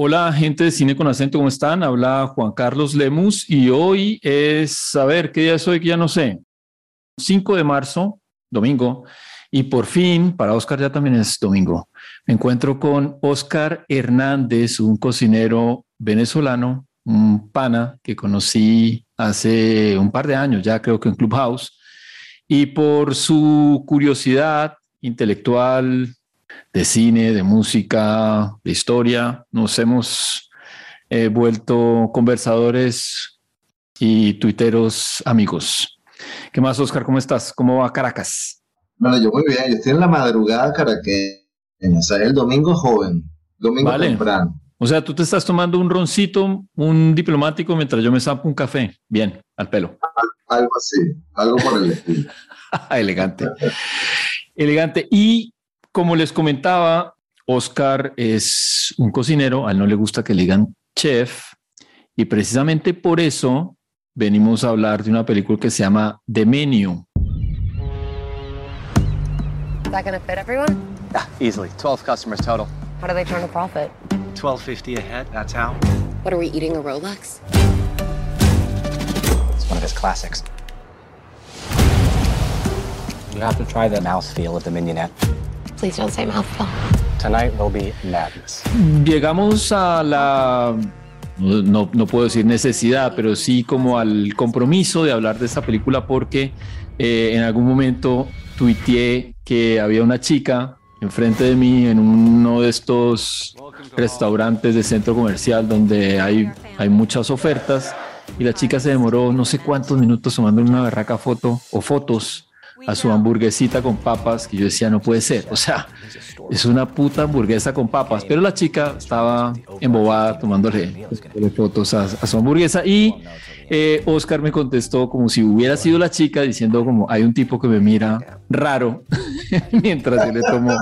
Hola, gente de Cine con Acento, ¿cómo están? Habla Juan Carlos Lemus y hoy es, a ver, ¿qué día es hoy? Que ya no sé. 5 de marzo, domingo, y por fin, para Oscar ya también es domingo. Me encuentro con Oscar Hernández, un cocinero venezolano, un pana que conocí hace un par de años, ya creo que en Clubhouse, y por su curiosidad intelectual, de cine, de música, de historia. Nos hemos eh, vuelto conversadores y tuiteros amigos. ¿Qué más, Oscar? ¿Cómo estás? ¿Cómo va Caracas? Bueno, yo muy bien. Yo estoy en la madrugada caraqueña. O sea, el domingo joven. Domingo temprano. O sea, tú te estás tomando un roncito, un diplomático, mientras yo me sapo un café. Bien, al pelo. Algo así, algo por el estilo. Elegante. Elegante. Y como les comentaba, Oscar es un cocinero, a él no le gusta que le digan chef, y precisamente por eso venimos a hablar de una película que se llama The Menu. Is that gonna fit everyone? Yeah, easily. 12 customers total. How do they turn a profit? 12.50 a head, that's how. What are we eating a Rolex? It's one of his classics. You have to try the mouthfeel of the mignonette. Please don't say mouthful. Tonight will be madness. Llegamos a la no, no, puedo decir necesidad, pero sí como al compromiso de hablar de esta película porque eh, en algún momento tuiteé que había una chica enfrente de mí en uno de estos restaurantes de centro comercial donde hay, hay muchas ofertas y la chica se demoró no sé cuántos minutos tomando una berraca foto o fotos a su hamburguesita con papas, que yo decía, no puede ser. O sea, es una puta hamburguesa con papas. Pero la chica estaba embobada tomándole, fotos a, su hamburguesa y eh, Oscar me contestó como si hubiera sido la chica diciendo como hay un tipo que me mira raro mientras yo le tomo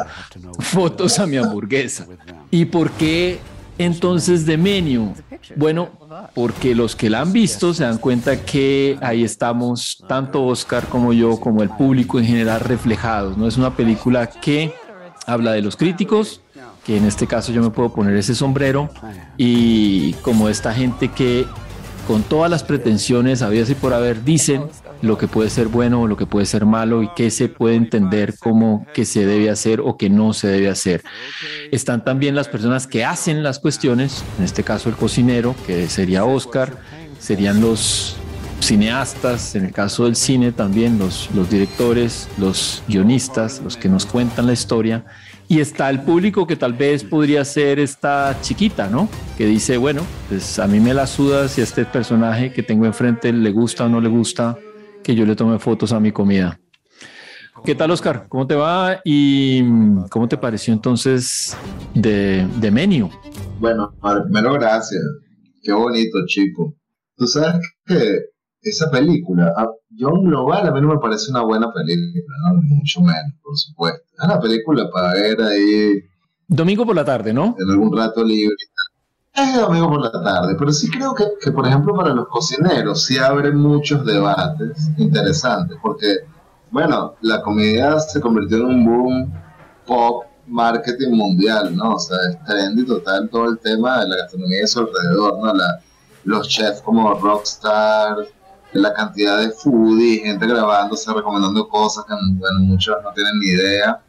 fotos a mi hamburguesa. ¿Y por qué entonces de menú? Bueno, porque los que la han visto se dan cuenta que ahí estamos, tanto Oscar como yo, como el público en general, reflejados. No es una película que habla de los críticos, que en este caso yo me puedo poner ese sombrero, y como esta gente que con todas las pretensiones habidas y por haber dicen lo que puede ser bueno o lo que puede ser malo y qué se puede entender como que se debe hacer o que no se debe hacer. Están también las personas que hacen las cuestiones, en este caso el cocinero, que sería Oscar, serían los cineastas, en el caso del cine también los, los directores, los guionistas, los que nos cuentan la historia y está el público que tal vez podría ser esta chiquita, ¿no? Que dice, bueno, pues a mí me la suda si a este personaje que tengo enfrente le gusta o no le gusta que yo le tome fotos a mi comida. ¿Qué tal, Oscar? ¿Cómo te va? ¿Y cómo te pareció entonces de, de Menio? Bueno, primero gracias. Qué bonito, chico. Tú sabes que esa película, yo en global a mí no me parece una buena película, ¿no? mucho menos, por supuesto. Es una película para ver ahí. Domingo por la tarde, ¿no? En algún rato libre. Es domingo por la tarde, pero sí creo que, que, por ejemplo, para los cocineros sí abre muchos debates interesantes, porque, bueno, la comedia se convirtió en un boom pop marketing mundial, ¿no? O sea, es trendy total todo el tema de la gastronomía a su alrededor, ¿no? La, los chefs como rockstar, la cantidad de foodies, gente grabándose, recomendando cosas que bueno, muchos no tienen ni idea.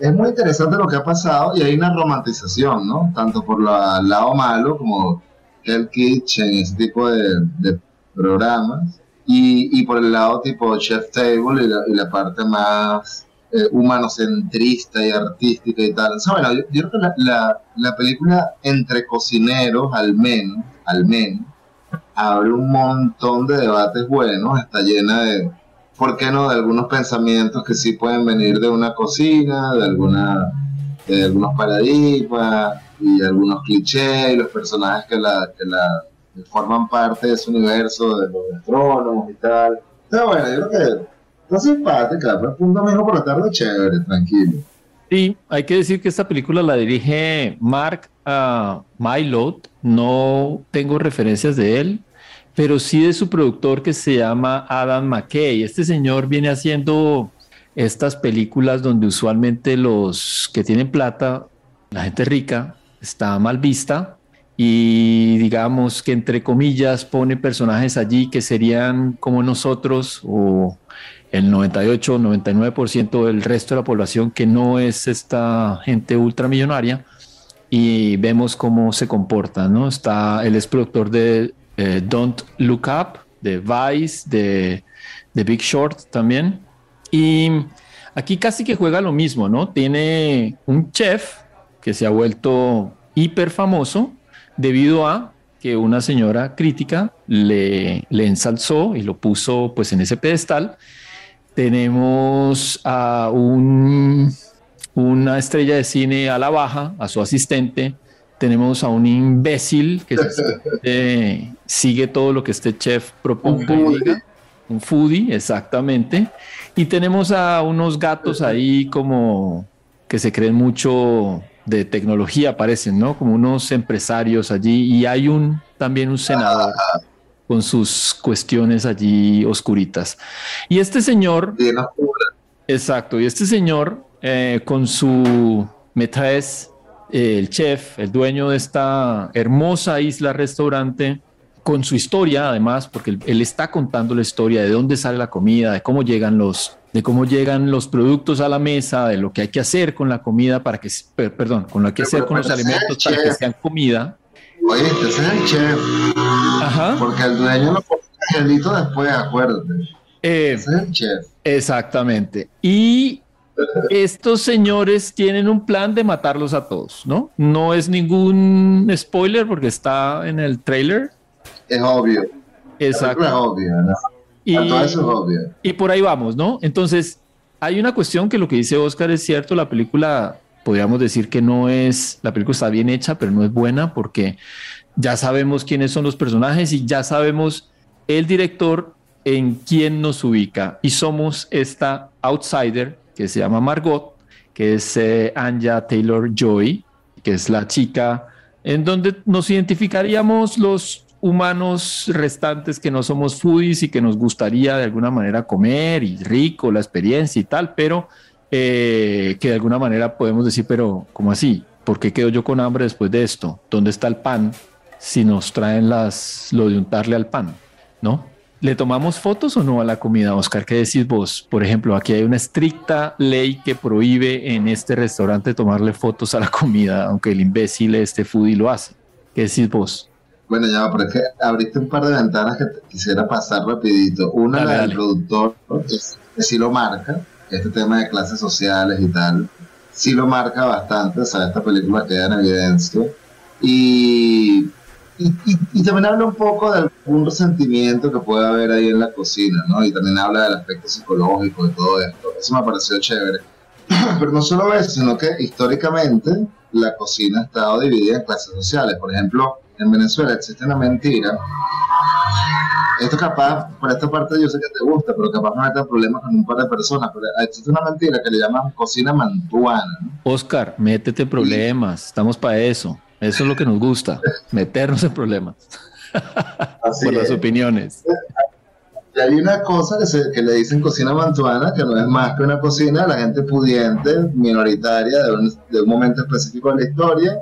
Es muy interesante lo que ha pasado y hay una romantización, ¿no? Tanto por el lado malo como el Kitchen, ese tipo de, programas, y, por el lado tipo Chef Table y la, parte más eh, humanocentrista y artística y tal. O bueno, yo, creo que la, la, la película entre cocineros, al menos, al menos, abre un montón de debates buenos, está llena de, ¿por qué no?, de algunos pensamientos que sí pueden venir de una cocina, de, alguna, de algunos paradigmas y algunos clichés y los personajes que la, que la forman parte de ese universo de los astrónomos y tal. Pero bueno, yo creo que está simpática, pues un domingo por la tarde chévere, tranquilo. Sí, hay que decir que esta película la dirige Mark uh, Mylod, no tengo referencias de él, pero sí de su productor que se llama Adam McKay. Este señor viene haciendo estas películas donde usualmente los que tienen plata, la gente rica, está mal vista y digamos que entre comillas pone personajes allí que serían como nosotros o el 98 o 99% del resto de la población que no es esta gente ultramillonaria y vemos cómo se comporta, ¿no? Está, él es productor de eh, Don't Look Up, de Vice, de, de Big Short también. Y aquí casi que juega lo mismo, ¿no? Tiene un chef que se ha vuelto hiper famoso debido a que una señora crítica le, le ensalzó y lo puso pues en ese pedestal. Tenemos a un, una estrella de cine a la baja, a su asistente. Tenemos a un imbécil que eh, sigue todo lo que este chef proponga y diga. Un foodie, exactamente. Y tenemos a unos gatos ahí como que se creen mucho de tecnología, parecen, ¿no? Como unos empresarios allí y hay un también un senador con sus cuestiones allí oscuritas. Y este señor, exacto, y este señor eh, con su metrés, eh, el chef, el dueño de esta hermosa isla restaurante, con su historia además, porque él, él está contando la historia de dónde sale la comida, de cómo llegan los, de cómo llegan los productos a la mesa, de lo que hay que hacer con la comida para que, perdón, con lo que hacer con los alimentos para que sean comida. Oye, es el chef. Ajá. Porque el dueño lo pone después, acuérdate. Eh, es el chef. Exactamente. Y estos señores tienen un plan de matarlos a todos, ¿no? No es ningún spoiler porque está en el trailer. Es obvio. Exacto. Es obvio, ¿no? Y, eso es obvio. y por ahí vamos, ¿no? Entonces, hay una cuestión que lo que dice Oscar es cierto, la película, podríamos decir que no es, la película está bien hecha, pero no es buena porque ya sabemos quiénes son los personajes y ya sabemos el director en quién nos ubica. Y somos esta outsider que se llama Margot, que es eh, Anja Taylor Joy, que es la chica en donde nos identificaríamos los humanos restantes que no somos foodies y que nos gustaría de alguna manera comer y rico la experiencia y tal, pero eh, que de alguna manera podemos decir, pero ¿cómo así? ¿Por qué quedo yo con hambre después de esto? ¿Dónde está el pan si nos traen las, lo de untarle al pan? ¿No? ¿Le tomamos fotos o no a la comida, Oscar? ¿Qué decís vos? Por ejemplo, aquí hay una estricta ley que prohíbe en este restaurante tomarle fotos a la comida, aunque el imbécil este foodie lo hace. ¿Qué decís vos? Bueno, ya, pero es que abriste un par de ventanas que quisiera pasar rapidito. Una, Dale, la del productor, que sí lo marca, este tema de clases sociales y tal, sí lo marca bastante, o sea, esta película queda en evidencia. Y, y, también habla un poco de algún resentimiento que puede haber ahí en la cocina, ¿no? Y también habla del aspecto psicológico de todo esto. Eso me pareció chévere. Pero no solo eso, sino que históricamente la cocina ha estado dividida en clases sociales. Por ejemplo, en Venezuela existe una mentira. Esto capaz, por esta parte yo sé que te gusta, pero capaz mete en problemas con un par de personas. Pero existe una mentira que le llaman cocina mantuana. ¿no? Oscar, métete problemas, estamos para eso. Eso es lo que nos gusta, meternos en problemas Así por las es. opiniones. Y hay una cosa que, se- que le dicen cocina mantuana, que no es más que una cocina de la gente pudiente, minoritaria, de un, de un momento específico de la historia,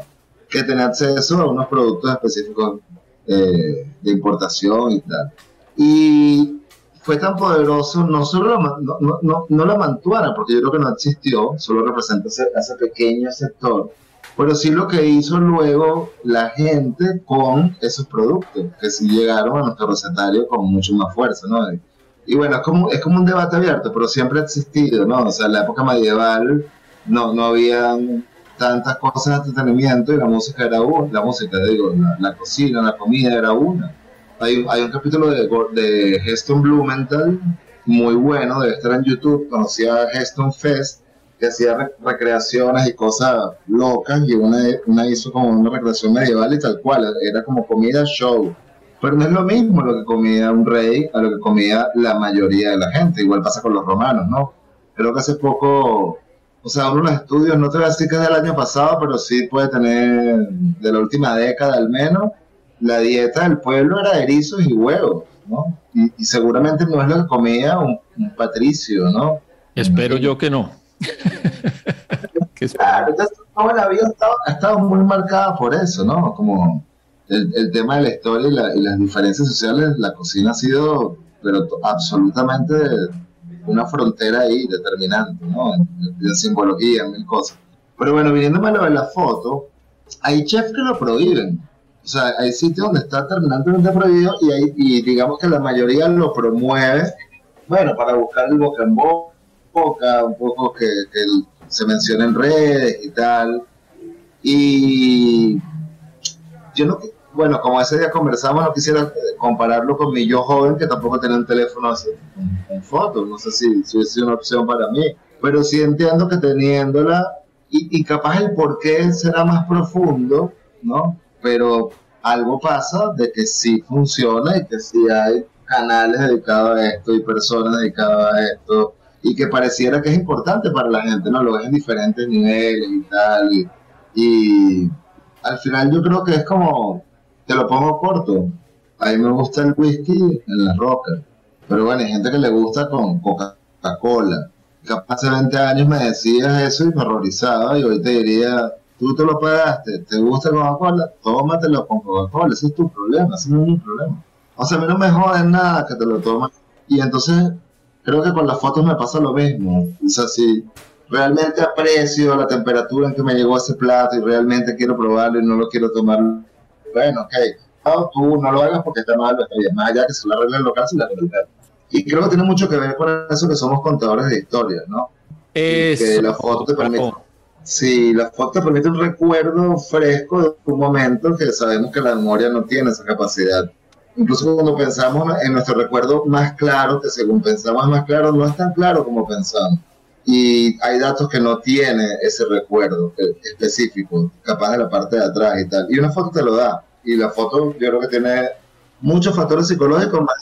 que tiene acceso a unos productos específicos eh, de importación y tal. Y fue tan poderoso, no solo la, no, no, no la mantuana, porque yo creo que no existió, solo representa ese, ese pequeño sector, pero sí lo que hizo luego la gente con esos productos, que sí llegaron a nuestro recetario con mucho más fuerza, ¿no? Y, bueno, es como, es como un debate abierto, pero siempre ha existido, ¿no? O sea, en la época medieval no, no había tantas cosas de entretenimiento y la música era una, la música, digo, la, cocina, la comida era una. Hay, hay un capítulo de, de Heston Blumenthal muy bueno, debe estar en YouTube, conocía a Heston Fest, que hacía re- recreaciones y cosas locas, y una, una hizo como una recreación medieval y tal cual, era como comida show. Pero no es lo mismo lo que comía un rey a lo que comía la mayoría de la gente, igual pasa con los romanos, ¿no? Creo que hace poco, o sea, uno de los estudios, no te voy a decir que es del año pasado, pero sí puede tener de la última década al menos, la dieta del pueblo era erizos y huevos, ¿no? Y, y seguramente no es lo que comía un, un patricio, ¿no? Espero yo que no. Claro, entonces toda la vida ha estado, muy marcada por eso, ¿no? Como el, el tema de la historia y, la- y las diferencias sociales, la cocina ha sido, pero absolutamente una frontera ahí determinante, ¿no? En, en simbología, en mil cosas. Pero bueno, viniéndome a lo de la foto, hay chefs que lo prohíben. O sea, hay sitios donde está terminantemente prohibido y, hay, y digamos que la mayoría lo promueve, bueno, para buscar el boca en boca, un poco que, que se mencione en redes y tal. Y yo no, bueno, como ese día conversamos, no quisiera compararlo con mi yo joven, que tampoco tenía un teléfono así, con fotos, no sé si, si una opción para mí, pero sí entiendo que teniéndola, y, y capaz el por qué será más profundo, ¿no? Pero algo pasa de que sí funciona y que sí hay canales dedicados a esto y personas dedicadas a esto, y que pareciera que es importante para la gente, ¿no? Lo ves en diferentes niveles y tal, y, y al final yo creo que es como, te lo pongo corto, a mí me gusta el whisky en las rocas, pero bueno, hay gente que le gusta con Coca-Cola. Capaz hace 20 años me decías eso y me horrorizaba y hoy te diría, tú te lo pagaste, ¿te gusta Coca-Cola? Tómatelo con Coca-Cola, ese es tu problema, ese no es mi problema. O sea, a mí no me joden nada que te lo tomes. Y entonces creo que con las fotos me pasa lo mismo. O sea, si realmente aprecio la temperatura en que me llegó ese plato y realmente quiero probarlo y no lo quiero tomar, bueno, ok. No, tú no lo hagas porque está mal, está bien. Más allá que se lo arregle el local, se lo arregle el local. Y creo que tiene mucho que ver con eso que somos contadores de historias, ¿no? Que la foto te permite, sí, la foto te permite un recuerdo fresco de un momento que sabemos que la memoria no tiene esa capacidad. Incluso cuando pensamos en nuestro recuerdo más claro, que según pensamos más claro, no es tan claro como pensamos. Y hay datos que no tiene ese recuerdo eh, específico, capaz de la parte de atrás y tal. Y una foto te lo da. Y la foto yo creo que tiene muchos factores psicológicos más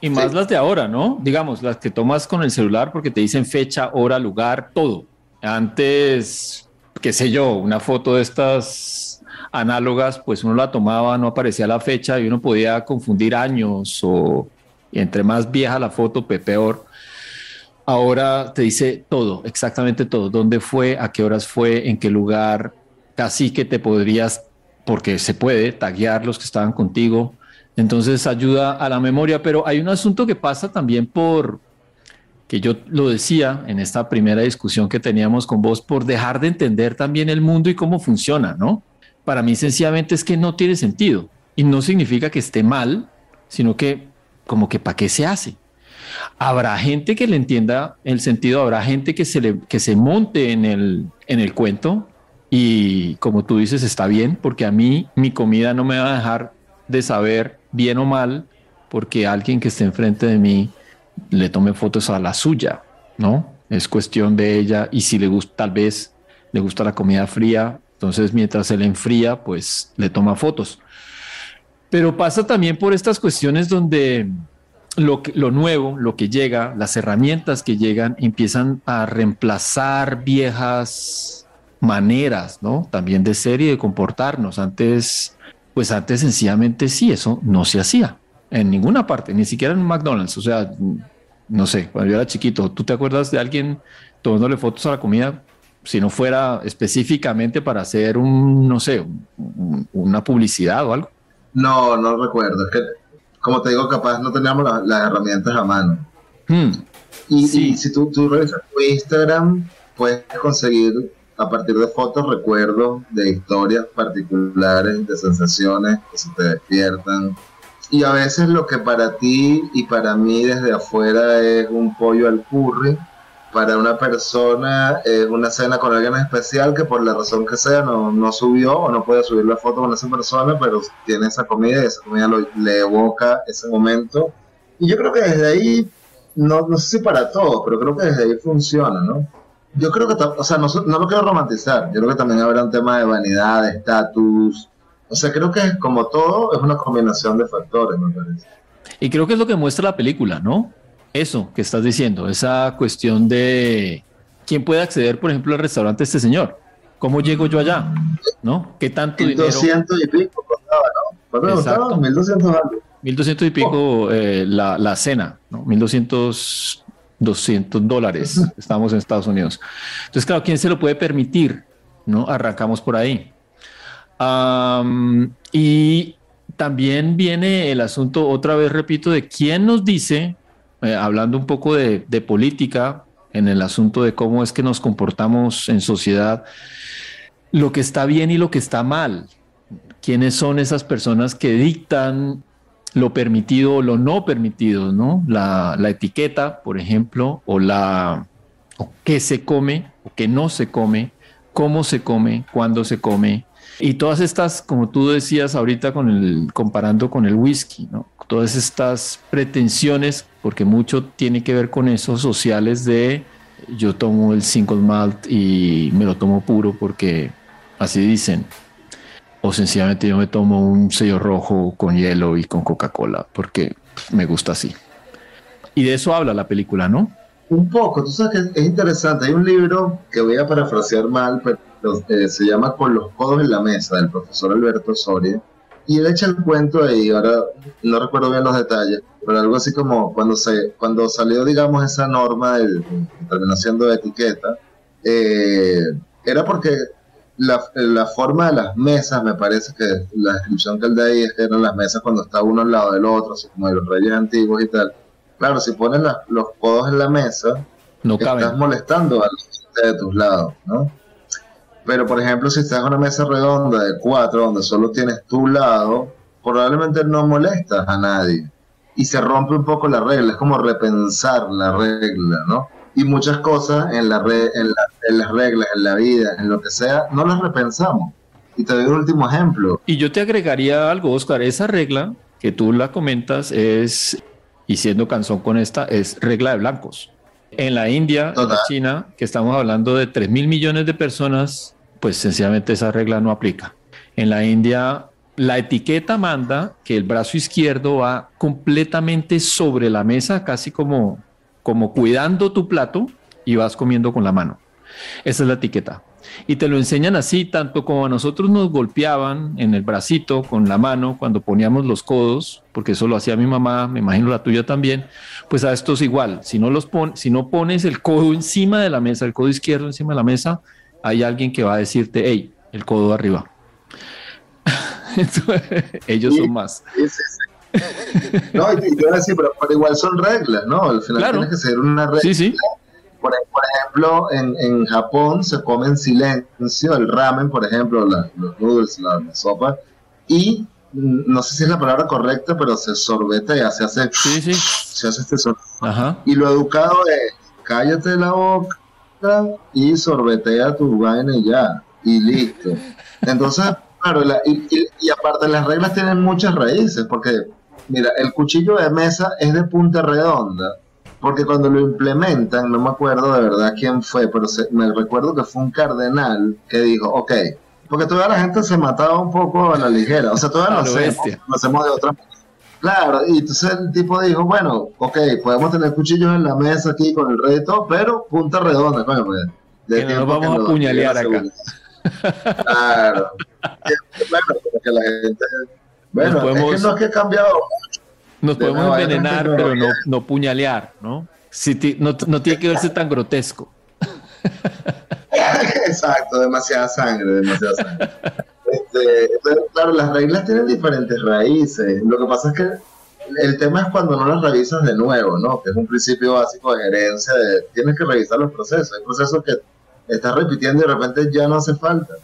Y más Sí. las de ahora, ¿no? Digamos, las que tomas con el celular porque te dicen fecha, hora, lugar, todo. Antes, qué sé yo, una foto de estas análogas, pues uno la tomaba, no aparecía la fecha y uno podía confundir años o entre más vieja la foto, pe- peor. Ahora te dice todo, exactamente todo, dónde fue, a qué horas fue, en qué lugar, casi que te podrías, porque se puede, taguear los que estaban contigo. Entonces ayuda a la memoria, pero hay un asunto que pasa también por, que yo lo decía en esta primera discusión que teníamos con vos, por dejar de entender también el mundo y cómo funciona, ¿no? Para mí sencillamente es que no tiene sentido y no significa que esté mal, sino que como que para qué se hace. Habrá gente que le entienda el sentido, habrá gente que se, le, que se monte en el, en el cuento y como tú dices, está bien, porque a mí mi comida no me va a dejar de saber bien o mal porque alguien que esté enfrente de mí le tome fotos a la suya, ¿no? Es cuestión de ella y si le gusta, tal vez le gusta la comida fría, entonces mientras se le enfría, pues le toma fotos. Pero pasa también por estas cuestiones donde lo, nuevo, lo que llega, las herramientas que llegan, empiezan a reemplazar viejas maneras, ¿no? También de ser y de comportarnos. Antes, pues antes sencillamente sí, eso no se hacía en ninguna parte, ni siquiera en un McDonald's. O sea, no sé, cuando yo era chiquito, ¿tú te acuerdas de alguien tomándole fotos a la comida? Si no fuera específicamente para hacer un, no sé, un, una publicidad o algo. No, no recuerdo. Es que, como te digo, capaz no teníamos la- las herramientas a mano. Hmm. Y, Sí. y si tú, tú revisas tu Instagram, puedes conseguir a partir de fotos recuerdos de historias particulares, de sensaciones que se te despiertan. Y a veces lo que para ti y para mí desde afuera es un pollo al curry, para una persona es una cena con alguien especial que por la razón que sea no, no subió o no puede subir la foto con esa persona, pero tiene esa comida y esa comida lo- le evoca ese momento. Y yo creo que desde ahí no, no sé si para todos, pero creo que desde ahí funciona, ¿no? Yo creo que, o sea, no, no lo quiero romantizar, yo creo que también habrá un tema de vanidad, de estatus, o sea, creo que como todo es una combinación de factores, me parece. Y creo que es lo que muestra la película, ¿no? Eso que estás diciendo, esa cuestión de quién puede acceder, por ejemplo, al restaurante de este señor. ¿Cómo llego yo allá? ¿No? ¿Qué tanto dinero? 1200 y pico costaba, ¿no? ¿Cuánto costaba? 1200 algo. 1200 y pico eh, la, la cena, ¿no? 1200, 200 dólares. Estamos en Estados Unidos. Entonces, claro, ¿quién se lo puede permitir? ¿No? Arrancamos por ahí. Y también viene el asunto, otra vez repito, de quién nos dice, eh, hablando un poco de, de política, en el asunto de cómo es que nos comportamos en sociedad, lo que está bien y lo que está mal. ¿Quiénes son esas personas que dictan lo permitido o lo no permitido, ¿no? La, la etiqueta, por ejemplo, o la o qué se come o qué no se come, cómo se come, cuándo se come. Y todas estas, como tú decías ahorita con el, comparando con el whisky, ¿no? Todas estas pretensiones, porque mucho tiene que ver con esos sociales de yo tomo el single malt y me lo tomo puro porque así dicen. O sencillamente yo me tomo un sello rojo con hielo y con Coca-Cola porque me gusta así. Y de eso habla la película, ¿no? Un poco, tú sabes que es interesante. Hay un libro que voy a parafrasear mal, pero eh, se llama Con los codos en la mesa, del profesor Alberto Soria. Y él echa el cuento ahí, ahora no recuerdo bien los detalles, pero algo así como cuando, se, cuando salió, digamos, esa norma del, que terminó siendo etiqueta, eh, era porque la, la, forma de las mesas, me parece que la descripción que él da ahí es que eran las mesas cuando está uno al lado del otro, así como de los reyes antiguos y tal. Claro, si pones la, los codos en la mesa, no estás caben. molestando a la gente de tus lados, ¿no? Pero, por ejemplo, si estás en una mesa redonda de cuatro, donde solo tienes tu lado, probablemente no molestas a nadie. Y se rompe un poco la regla, es como repensar la regla, ¿no? Y muchas cosas en, la re, en, la, en las reglas, en la vida, en lo que sea, no las repensamos. Y te doy un último ejemplo. Y yo te agregaría algo, Oscar. Esa regla que tú la comentas es, y siendo canción con esta, es regla de blancos. En la India, en China, que estamos hablando de 3 mil millones de personas, pues sencillamente esa regla no aplica. En la India, la etiqueta manda que el brazo izquierdo va completamente sobre la mesa, casi como, como cuidando tu plato y vas comiendo con la mano. Esa es la etiqueta. Y te lo enseñan así, tanto como a nosotros nos golpeaban en el bracito con la mano cuando poníamos los codos, porque eso lo hacía mi mamá, me imagino la tuya también, pues a estos igual. Si no, los pon, si no pones el codo encima de la mesa, el codo izquierdo encima de la mesa, hay alguien que va a decirte, hey, el codo arriba. Entonces, ellos son más. No, y te iba a decir, pero, igual son reglas, ¿no? Al final Claro. tienes que seguir una regla. Sí, sí. Por, por ejemplo, en, en Japón se come en silencio el ramen, por ejemplo, la- los noodles, la, la sopa, y no sé si es la palabra correcta, pero se sorbetea, se hace, Sí, sí. se hace este sor- Ajá. Y lo educado es, cállate la boca y sorbetea tu vaina y ya, y listo. Entonces, claro, la- y, y- y aparte las reglas tienen muchas raíces, porque, mira, el cuchillo de mesa es de punta redonda, porque cuando lo implementan, no me acuerdo de verdad quién fue, pero se- me recuerdo que fue un cardenal que dijo, ok, porque toda la gente se mataba un poco a la ligera, o sea, todavía lo lo hacemos, bestia. lo hacemos de otra manera. Claro, y entonces el tipo dijo, bueno, ok, podemos tener cuchillos en la mesa aquí con el rey y todo, pero punta redonda, coño, pues. de Que no nos vamos a apuñalear acá. Claro. bueno, porque la gente... Bueno, es que no es que ha cambiado Nos De podemos envenenar, pero no, no puñalear, ¿no? Sí, ti- no, no tiene que verse tan grotesco. Exacto, demasiada sangre, demasiada sangre. Este, entonces, claro, las reglas tienen diferentes raíces. Lo que pasa es que el tema es cuando no las revisas de nuevo, ¿no? Que es un principio básico de gerencia de tienes que revisar los procesos. Hay procesos que estás repitiendo y de repente ya no hace falta.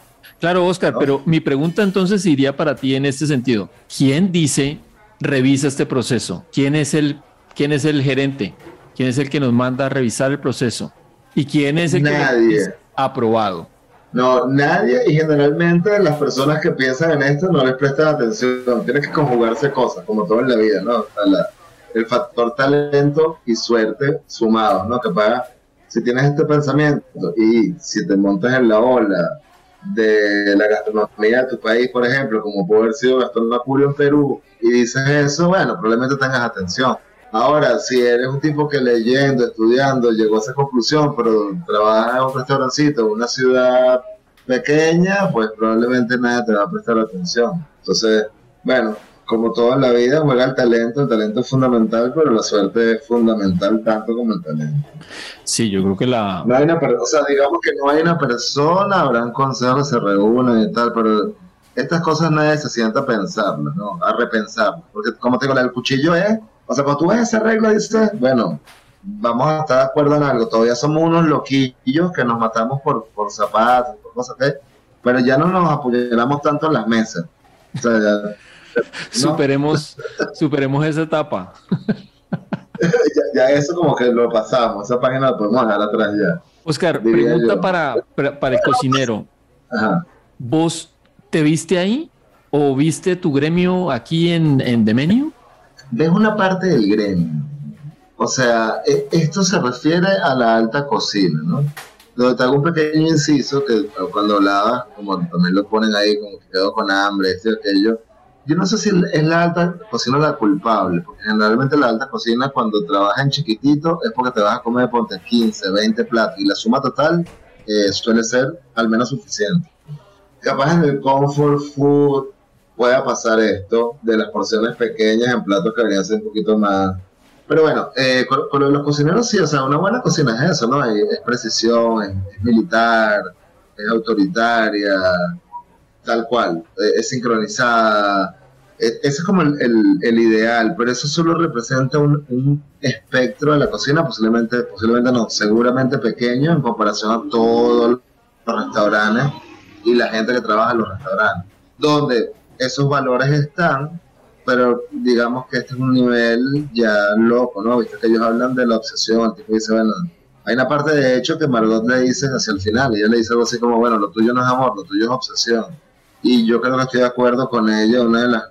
Claro, Oscar, ¿No? pero mi pregunta entonces iría para ti en este sentido. ¿Quién dice revisa este proceso? ¿Quién es el, quién es el gerente? ¿Quién es el que nos manda a revisar el proceso? ¿Y quién es el que Nadie. nos dice aprobado? No, nadie y generalmente las personas que piensan en esto no les prestan atención. Tiene que conjugarse cosas, como todo en la vida, ¿no? La- el factor talento y suerte sumados, ¿no? Que paga, si tienes este pensamiento y si te montas en la ola de la gastronomía de tu país, por ejemplo, como puede haber sido Gastón Macurio en Perú, y dices eso, bueno, probablemente tengas atención. Ahora, si eres un tipo que leyendo, estudiando, llegó a esa conclusión, pero trabaja en un restaurancito, en una ciudad pequeña, pues probablemente nadie te va a prestar atención. Entonces, bueno, como todo en la vida, juega el talento, el talento es fundamental, pero la suerte es fundamental tanto como el talento. Sí, yo creo que la... No hay una o sea, digamos que no hay una persona, habrán consejos se reúnen y tal, pero estas cosas nadie se sienta a pensarlas, ¿no? A repensar. Porque, como te digo, el cuchillo es, o sea, cuando tú ves esa regla, dices, bueno, vamos a estar de acuerdo en algo. Todavía somos unos loquillos que nos matamos por, por zapatos, por cosas que. Pero ya no nos apoyamos tanto en las mesas. O sea, ya. Superemos, superemos esa etapa. ya, ya eso como que lo pasamos. Esa página la podemos dejar atrás ya. Oscar, pregunta para, para, para el cocinero. Ajá. ¿Vos te viste ahí o viste tu gremio aquí en, en The Menu? Es una parte del gremio. O sea, e- esto se refiere a la alta cocina, ¿no? Donde te hago un pequeño inciso que cuando hablaba, como también lo ponen ahí, como que quedó con hambre, esto y aquello. Yo no sé si es la alta cocina la culpable, porque generalmente la alta cocina cuando trabajas en chiquitito es porque te vas a comer ponte 15, 20 platos y la suma total eh, suele ser al menos suficiente. Capaz en el comfort food pueda pasar esto de las porciones pequeñas en platos que deberían ser un poquito más. Pero bueno, eh, con, con los cocineros sí, o sea, una buena cocina es eso, ¿no? Es, precisión, es militar, es autoritaria, tal cual, eh, es sincronizada. E- ese es como el, el- ideal, pero eso solo representa un, un espectro de la cocina, posiblemente, posiblemente no, seguramente pequeño en comparación a todos los restaurantes y la gente que trabaja en los restaurantes, donde esos valores están, pero digamos que este es un nivel ya loco, ¿no? Viste que ellos hablan de la obsesión, el tipo dice, bueno, hay una parte de hecho que Margot le dice hacia el final, y ella le dice algo así como, bueno, lo tuyo no es amor, lo tuyo es obsesión. Y yo creo que estoy de acuerdo con ella, una de las,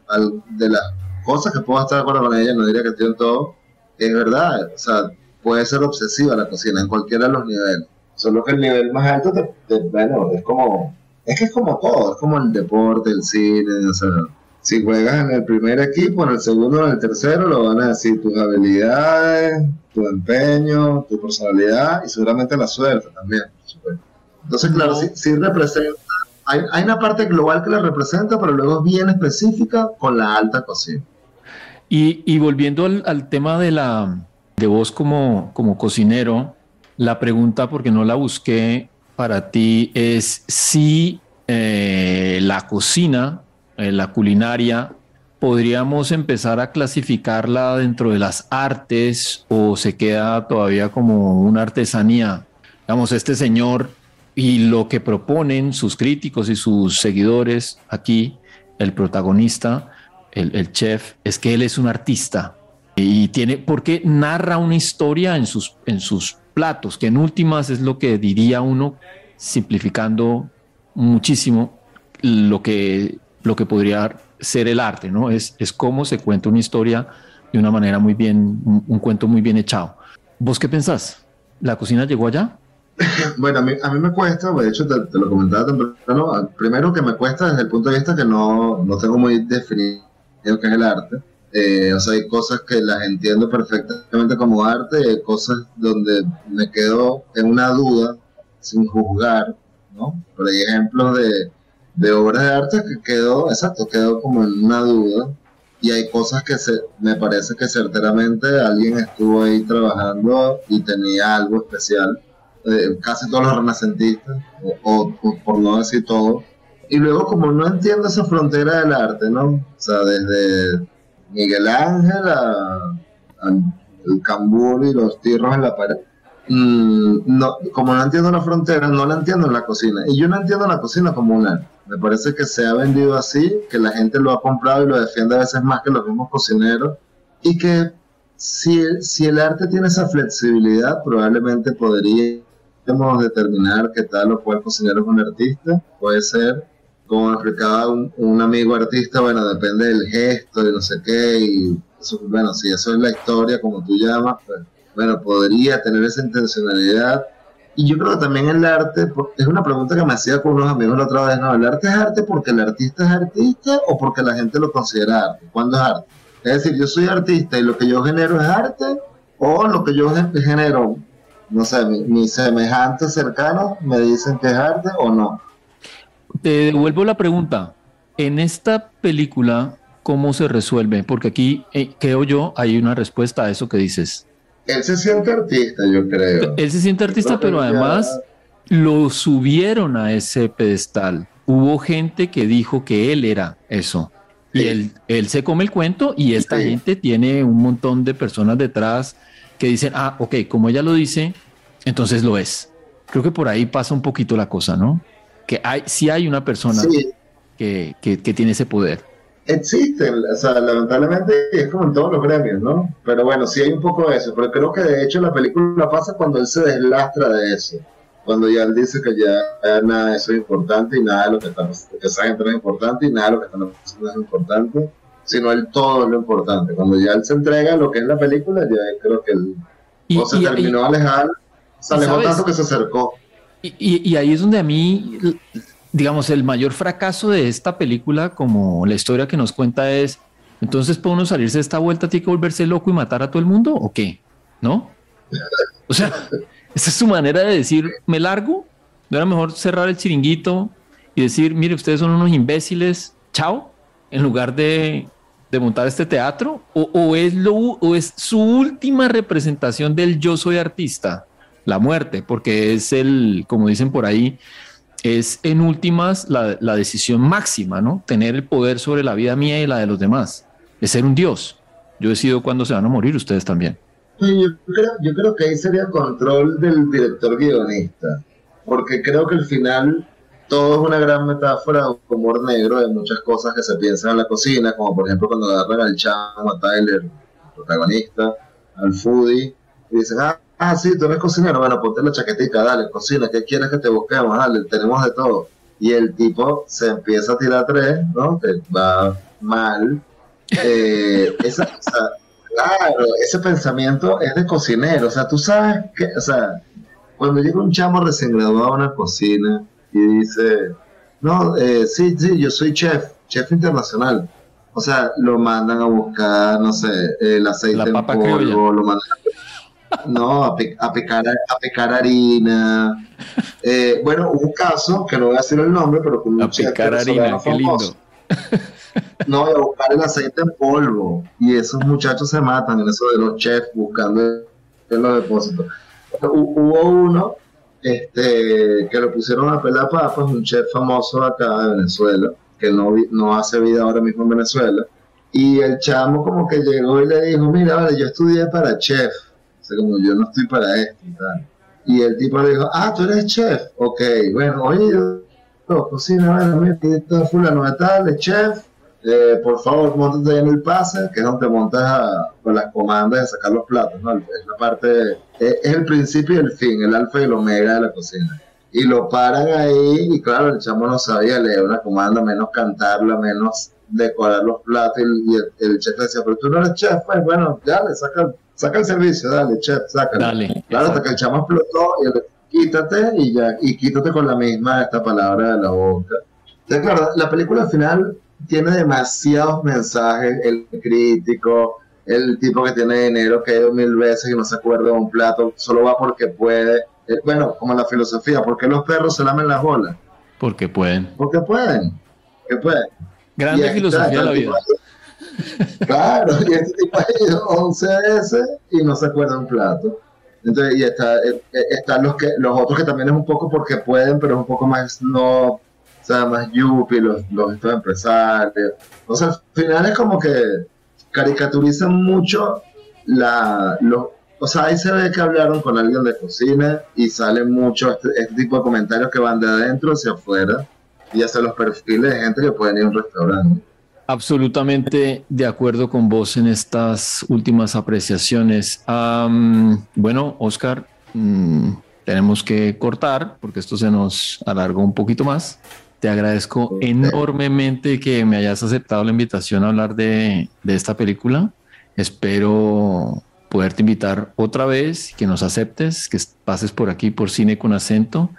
de las cosas que puedo estar de acuerdo con ella, no diría que estoy en todo, es verdad, o sea, puede ser obsesiva la cocina en cualquiera de los niveles. Solo que el nivel más alto, te- te- bueno, es como, es que es como todo, es como el deporte, el cine, o sea, si juegas en el primer equipo, en el segundo, en el tercero, lo van a decir tus habilidades, tu empeño, tu personalidad y seguramente la suerte también, por supuesto. Entonces, claro, sí, sí representa, hay, una parte global que la representa, pero luego es bien específica con la alta cocina. Y, volviendo al, al tema de la de vos como, como cocinero, la pregunta, porque no la busqué para ti, es si eh, la cocina, eh, la culinaria, podríamos empezar a clasificarla dentro de las artes o se queda todavía como una artesanía. Digamos, este señor y lo que proponen sus críticos y sus seguidores aquí, el protagonista, el, chef, es que él es un artista y tiene, porque narra una historia en sus, en sus platos, que en últimas es lo que diría uno, simplificando muchísimo lo que, lo que podría ser el arte, ¿no? Es, es cómo se cuenta una historia de una manera muy bien, un, un cuento muy bien echado. ¿Vos qué pensás? ¿La cocina llegó allá? Bueno, a mí, a mí me cuesta, de hecho te, lo comentaba temprano, primero que me cuesta desde el punto de vista que no, no tengo muy definido qué es el arte. Eh, o sea, hay cosas que las entiendo perfectamente como arte hay cosas donde me quedo en una duda sin juzgar, ¿no? Pero hay ejemplos de, de obras de arte que quedó, exacto, quedó como en una duda y hay cosas que se, me parece que certeramente alguien estuvo ahí trabajando y tenía algo especial eh, casi todos los renacentistas, o, o- o por no decir todo. Y luego, como no entiendo esa frontera del arte, ¿no? O sea, desde Miguel Ángel a, a el cambur y los tirros en la pared. mm, no, como no entiendo la frontera, no la entiendo en la cocina. Y yo no entiendo la cocina como un arte. Me parece que se ha vendido así, que la gente lo ha comprado y lo defiende a veces más que los mismos cocineros. Y que si, si el arte tiene esa flexibilidad, probablemente podríamos determinar que tal o cual cocinero es un artista. Puede ser, como explicaba un, un amigo artista, bueno, depende del gesto y no sé qué. Y eso, bueno, si eso es la historia, como tú llamas, pues bueno, podría tener esa intencionalidad. Y yo creo que también el arte, es una pregunta que me hacía con unos amigos la otra vez, ¿no? ¿El arte es arte porque el artista es artista o porque la gente lo considera arte? ¿Cuándo es arte? Es decir, yo soy artista y lo que yo genero es arte, o lo que yo gen- genero, no sé, mi- mis semejantes cercanos me dicen que es arte o no. Te devuelvo la pregunta. En esta película, ¿cómo se resuelve? Porque aquí, eh, creo yo, hay una respuesta a eso que dices. Él se siente artista, yo creo. Él se siente artista, pero ya- además lo subieron a ese pedestal. hubo gente que dijo que él era eso. Y él, él se come el cuento y esta Sí. gente tiene un montón de personas detrás que dicen, ah, ok, como ella lo dice, entonces lo es. Creo que por ahí pasa un poquito la cosa, ¿no? Que hay, sí hay una persona Sí, que, que- que tiene ese poder. existen, o sea, lamentablemente es como en todos los gremios, ¿no? Pero bueno, sí hay un poco de eso, pero creo que de hecho la película pasa cuando él se deslastra de eso, cuando ya él dice que ya, nada de eso es importante y nada de lo que está que esa gente no es importante y nada de lo que están haciendo es importante, sino el todo es lo importante. Cuando ya él se entrega lo que es la película, ya creo que él Y, o se y- terminó alejar, se alejó tanto que se acercó. y- ahí es donde a mí, digamos, el mayor fracaso de esta película, como la historia que nos cuenta es, entonces, ¿puede uno salirse de esta vuelta, tiene que volverse loco y matar a todo el mundo o qué? ¿No? O sea, esa es su manera de decir, me largo, no era mejor cerrar el chiringuito y decir, mire, ustedes son unos imbéciles, chao, en lugar de, de montar este teatro, o, es lo, o es su última representación del yo soy artista, la muerte, porque es el, como dicen por ahí, es en últimas la, la decisión máxima, ¿no? Tener el poder sobre la vida mía y la de los demás, es ser un dios. Yo decido cuándo se van a morir ustedes también. Yo creo, yo creo que ahí sería control del director guionista, porque creo que al final todo es una gran metáfora de humor negro de muchas cosas que se piensan en la cocina, como por ejemplo cuando agarran al chamo, a Tyler, protagonista, al foodie, y dicen, ah, ah, sí, tú eres cocinero, bueno, ponte la chaquetita, dale, cocina, ¿qué quieres que te busquemos? Dale, tenemos de todo. Y el tipo se empieza a tirar tres, ¿no? Que va mal. Eh, esa, o sea, Claro, ese pensamiento es de cocinero. O sea, tú sabes que, o sea, cuando llega un chamo recién graduado a una cocina y dice, no, eh, sí, sí, yo soy chef, chef internacional. O sea, lo mandan a buscar, no sé, el aceite en polvo, criolla. lo mandan a, no, a, pe- a picar, a picar harina. Eh, bueno, hubo un caso, que no voy a decir el nombre, pero con un A chef venezolano harina, qué lindo. No, a buscar el aceite en polvo. Y esos muchachos se matan en eso de los chefs buscando en los depósitos. Hu- Hubo uno este, que lo pusieron a pelar papas, un chef famoso acá de Venezuela, que no, no hace vida ahora mismo en Venezuela. Y el chamo como que llegó y le dijo, mira, vale, yo estudié para chef. O sea, como yo no estoy para esto y tal. Y el tipo le dijo, ah, tú eres chef. Ok, bueno, oye, yo cocina, bueno, mira, está fulano de tal, chef. Eh, por favor, montate ahí en el pase, que es donde montas a- con las comandas de sacar los platos, ¿no? Es la parte, es, es el principio y el fin, el alfa y el omega de la cocina. Y lo paran ahí, y claro, el chamo no sabía leer una comanda, menos cantarla, menos decorar los platos, y, el, el chef decía, pero tú no eres chef, pues bueno, dale, saca, saca el servicio, dale, chef, sácalo. Dale. Claro, hasta que el chamo explotó y él, quítate y ya, y quítate con la misma esta palabra de la boca. Entonces, claro, la película al final tiene demasiados mensajes, el crítico, el tipo que tiene dinero que ha ido mil veces y no se acuerda de un plato, solo va porque puede. Eh, bueno, como la filosofía, ¿por qué los perros se lamen las bolas? Porque pueden. Porque pueden, porque pueden. Grande filosofía de la el vida. Claro, y este tipo ha ido 11 veces y no se acuerda de un plato. Entonces, y está, eh, eh, están los que los otros que también es un poco porque pueden, pero es un poco más no, sea, más yuppie, los, los estos empresarios. O sea, al final es como que caricaturizan mucho la, los, o sea, ahí se ve que hablaron con alguien de cocina y salen mucho este, este tipo de comentarios que van de adentro hacia afuera y hacia los perfiles de gente que pueden ir a un restaurante. Absolutamente de acuerdo con vos en estas últimas apreciaciones. Am, bueno, Oscar, mm, tenemos que cortar porque esto se nos alargó un poquito más. Te agradezco enormemente que me hayas aceptado la invitación a hablar de, de esta película. Espero poderte invitar otra vez, que nos aceptes, que pases por aquí por Cine con Acento.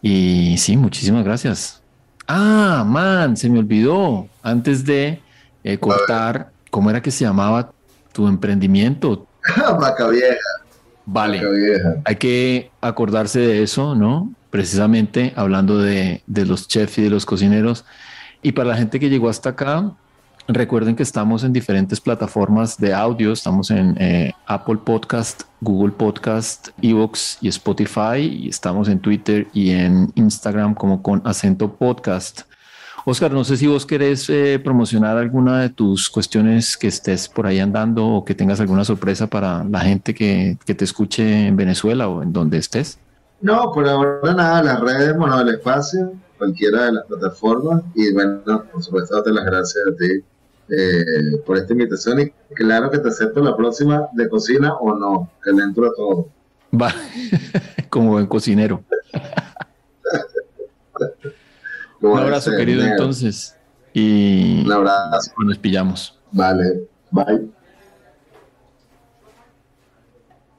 Y sí, muchísimas gracias. Ah, man, se me olvidó. Antes de eh, cortar, ¿cómo era que se llamaba tu emprendimiento? Vaca vieja, Vale, vaca vieja. hay que acordarse de eso, ¿no? Precisamente hablando de, de los chefs y de los cocineros. Y para la gente que llegó hasta acá, Recuerden que estamos en diferentes plataformas de audio. Estamos en eh, Apple Podcast, Google Podcast, Evox y Spotify. Y estamos en Twitter y en Instagram como con acento podcast. Oscar, no sé si vos querés eh, promocionar alguna de tus cuestiones que estés por ahí andando o que tengas alguna sorpresa para la gente que, que te escuche en Venezuela o en donde estés. No, por ahora nada, las redes, bueno, del espacio, cualquiera de las plataformas. Y bueno, por supuesto, darte las gracias a ti eh, por esta invitación y claro que te acepto la próxima de cocina o no, que le entro a todo. Va, como buen cocinero. Un abrazo, querido, entonces. Y un abrazo. nos pillamos. Vale, bye.